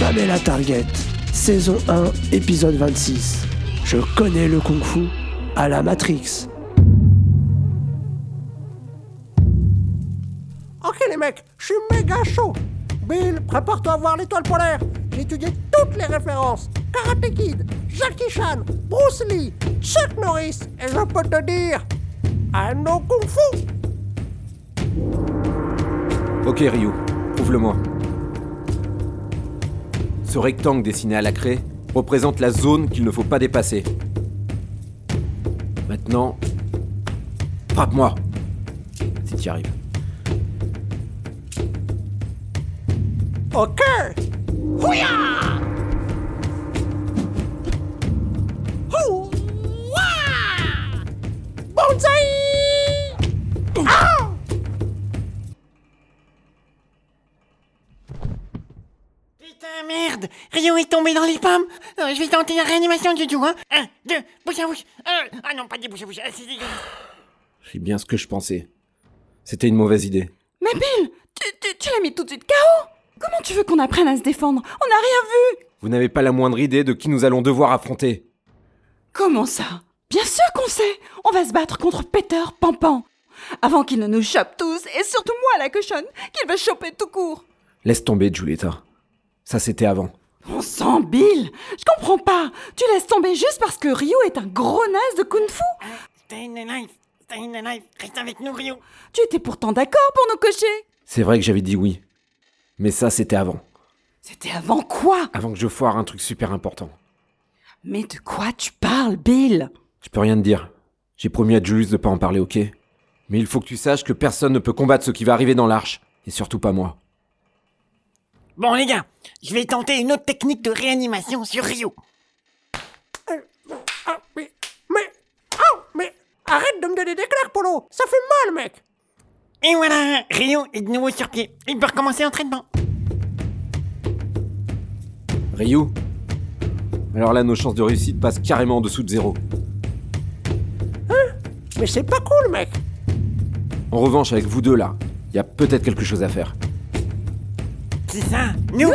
Pamela Target. Saison 1, épisode 26. Je connais le kung fu à la Matrix. Ok les mecs, je suis méga chaud. Bill, prépare-toi à voir l'étoile polaire. J'ai étudié toutes les références. Karate Kid, Jackie Chan, Bruce Lee, Chuck Norris. Et je peux te dire, un no kung fu. Ok Ryu, prouve-le-moi. Ce rectangle dessiné à la craie représente la zone qu'il ne faut pas dépasser. Maintenant, frappe-moi. Si tu y arrives. Ok. Houya Putain, merde. Rio est tombé dans les pommes. Euh, Je vais tenter la réanimation du tout, hein Un, deux, bouche à bouche. Euh, Ah non, pas des bouches à bouche, ah, c'est dégueulasse. C'est bien ce que je pensais. C'était une mauvaise idée. Mais Bill, tu, tu- tu l'as mis tout de suite KO Comment tu veux qu'on apprenne à se défendre On n'a rien vu. Vous n'avez pas la moindre idée de qui nous allons devoir affronter. Comment ça Bien sûr qu'on sait. On va se battre contre Peter Pampan Avant qu'il ne nous chope tous, et surtout moi la cochonne, qu'il va choper tout court. Laisse tomber, Julieta. Ça, c'était avant. On sent Bill Je comprends pas Tu laisses tomber juste parce que Rio est un gros naze de kung fu Stay in the life Stay in the life Reste avec nous, Rio Tu étais pourtant d'accord pour nous cocher C'est vrai que j'avais dit oui. Mais ça, c'était avant. C'était avant quoi? Avant que je foire un truc super important. Mais de quoi tu parles, Bill? Je peux rien te dire. J'ai promis à Julius de pas en parler, ok? Mais il faut que tu saches que personne ne peut combattre ce qui va arriver dans l'arche. Et surtout pas moi. Bon, les gars, je vais tenter une autre technique de réanimation sur Rio. Ah, mais, mais, oh, mais, arrête de me donner des claques, Polo. Ça fait mal, mec. Et voilà Rio est de nouveau sur pied. Il peut recommencer l'entraînement. Ryu Alors là, nos chances de réussite passent carrément en dessous de zéro. Mais c'est pas cool, mec. En revanche, avec vous deux là, il y a peut-être quelque chose à faire. C'est ça Nous,